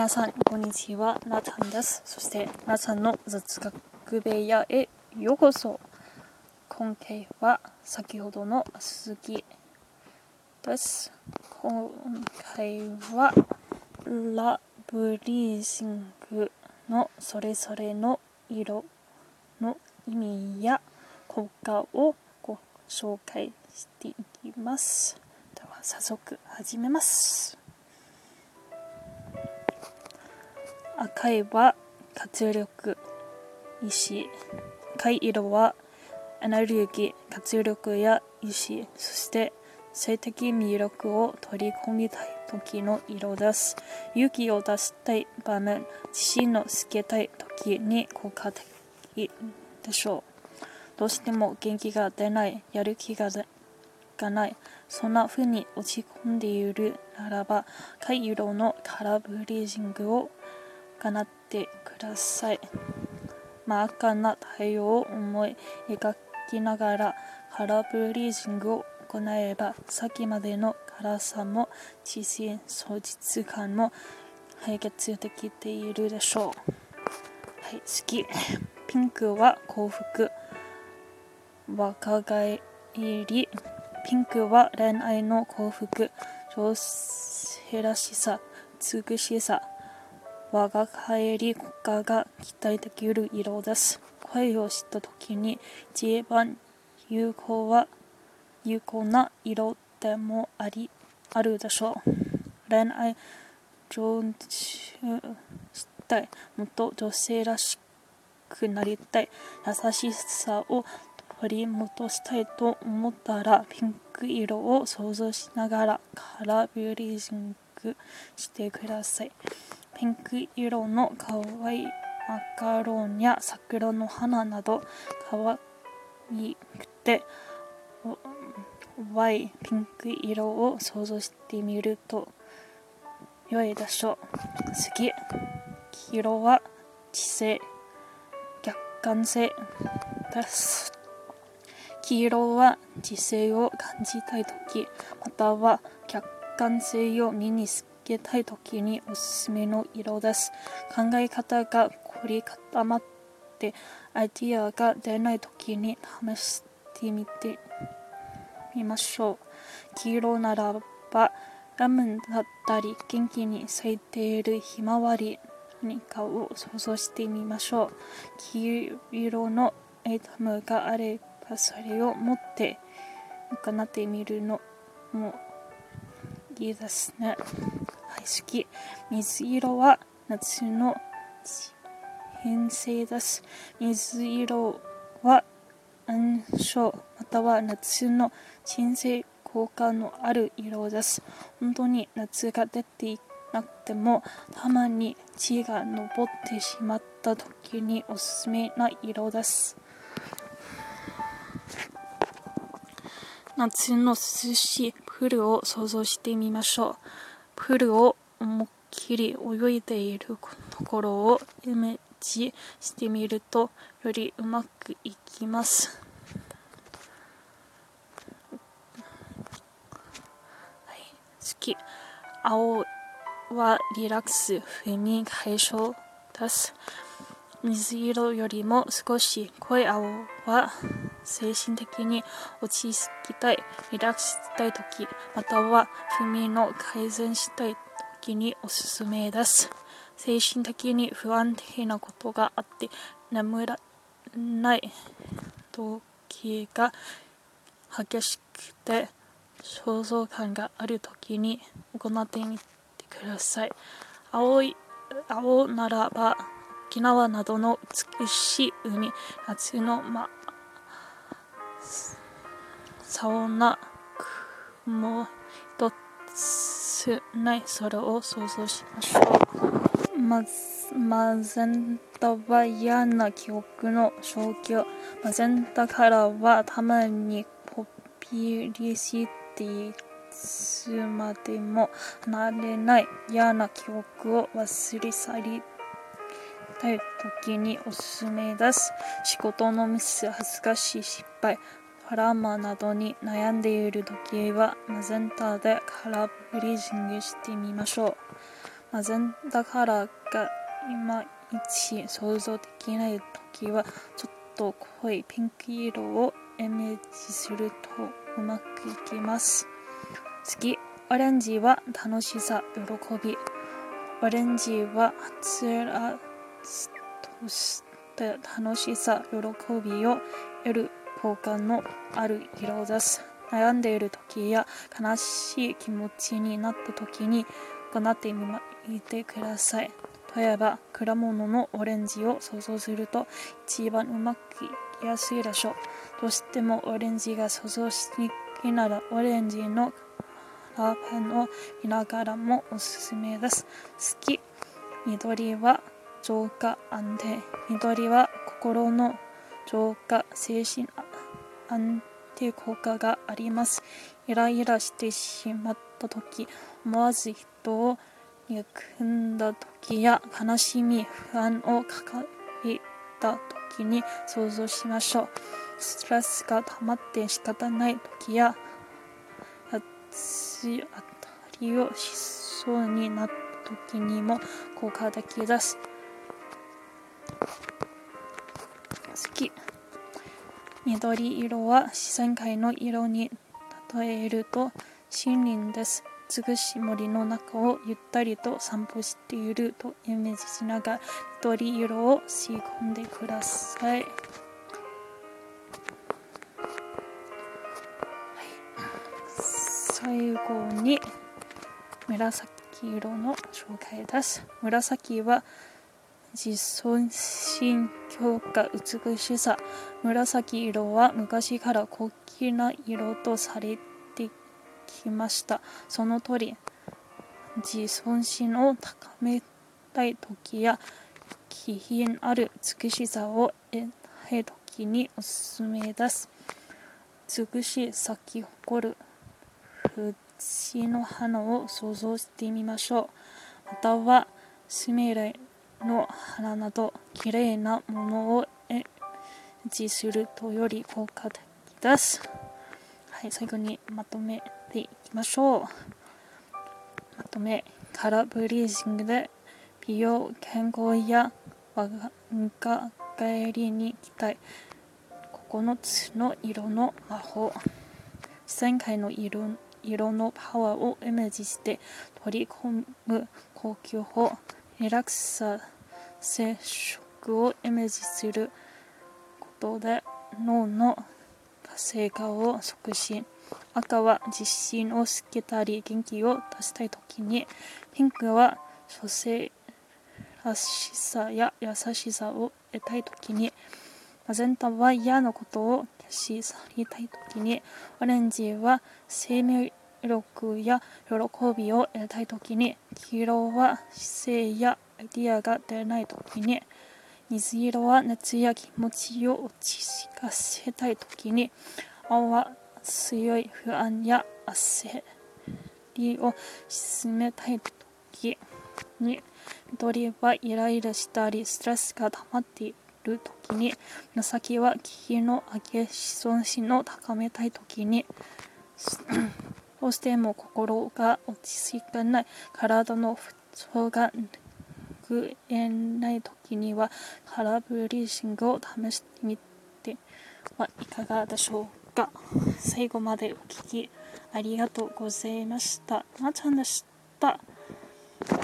皆さん、こんにちは。なたんです。そして、なたんの雑学部屋へようこそ。今回は、先ほどの続きです。今回は、ラブリージングのそれぞれの色の意味や効果をご紹介していきます。では、早速始めます。赤いは活力意志赤い色はエネルギー活力や意志そして性的魅力を取り込みたい時の色です。勇気を出したい場面自信をつけたい時に効果的でしょう。どうしても元気が出ないやる気ががない。そんな風に落ち込んでいるならば赤い色のカラーブリージングをかなってください。真っ赤な太陽を思い描きながらカラーブリージングを行えば先までの辛さも自信喪失感も解決できているでしょう。はい、好き。ピンクは幸福。若返り。ピンクは恋愛の幸福。女性らしさ、美しさ、我が帰り国家が期待できる色です。声をした時に一番有効は有効な色でもありあるでしょう。恋愛上手したい。もっと女性らしくなりたい。優しさを取り戻したいと思ったらピンク色を想像しながらカラービューリージングしてください。ピンク色の可愛いマカロンや桜の花など可愛くて淡いピンク色を想像してみると良いでしょう。次黄色は知性客観性。です。黄色は知性を感じたい時または客観性を身につけたい時におすすめの色です。考え方が凝り固まってアイディアが出ない時に試してみてみましょう。黄色ならばラムだったり元気に咲いているひまわり何かを想像してみましょう。黄色のアイテムがあればそれを持って行ってみるのもいいですね。水色は夏の変性です。水色は暗証または夏の鎮静効果のある色です。本当に夏が出ていなくてもたまに血が昇ってしまった時におすすめな色です。夏の涼しいプールを想像してみましょう。プールを思いっきり泳いでいるところをイメージしてみるとよりうまくいきます。はい、好き。青はリラックス、不眠解消です。水色よりも少し濃い青は精神的に落ち着きたい、リラックスしたい時、または不眠の改善したい時におすすめです。精神的に不安定なことがあって眠らない時が激しくて想像感がある時に行ってみてください。青い青ならば沖縄などの美しい海夏のま青な雲一つない空を想像しましょう。まマゼンタは嫌な記憶の消去マゼンタからはたまにポピリシティつまでもなれない嫌な記憶を忘れ去りたい時におすすめです。仕事のミス、恥ずかしい失敗、パラマなどに悩んでいる時はマゼンタでカラーブリージングしてみましょう。まぜんだからがいまいち想像できない時はちょっと濃いピンク色をイメージするとうまくいきます次オレンジは楽しさ喜びオレンジははつら楽しさ喜びを得る効果のある色です悩んでいる時や悲しい気持ちになった時に行ってみてください。例えば果物のオレンジを想像すると一番うまくいきやすいでしょう。どうしてもオレンジが想像しにくいならオレンジのラーペンを見ながらもおす。す。めです。好き。緑は浄化安定。緑は心の浄化精神安定効果があります。イライラしてしまった時思わず人を憎んだ時や悲しみ不安を抱えた時に想像しましょう。ストレスが溜まって仕方ない時や八つ当たりをしそうになった時にも効果的です。好き緑色は自然界の色に例えると森林です美しい森の中をゆったりと散歩しているとイメージしながら緑色を吸い込んでください。はい、最後に紫色の紹介です。紫は自尊心強化美しさ紫色は昔から高貴な色とされてきました。その通り自尊心を高めたい時や気品ある美しさを得たい時におすすめです。美しい咲き誇る藤の花を想像してみましょう。またはスミレの花など綺麗なものを演じするとより効果的です。はい最後にまとめていきましょう。まとめカラーブリージングで美容健康や若返りに期待。9つの色の魔法。自然界の色色のパワーをイメージして取り込む呼吸法。リラックサ接触をイメージすることで脳の活性化を促進赤は自信をつけたり元気を出したい時にピンクは女性らしさや優しさを得たい時にマゼンタは嫌なことを消し去りたい時にオレンジは生命力や喜びを得たい時に黄色は姿勢やアイディアが出ない時に水色は熱や気持ちを落ち着かせたい時に青は強い不安や焦りを沈めたい時に緑はイライラしたりストレスが溜まっている時に紫は気の上げ子孫心を高めたい時にどうしても心が落ち着かない体の不調が拭えない時にはカラーブリーシングを試してみてはいかがでしょうか最後までお聴きありがとうございました。まちゃんでした。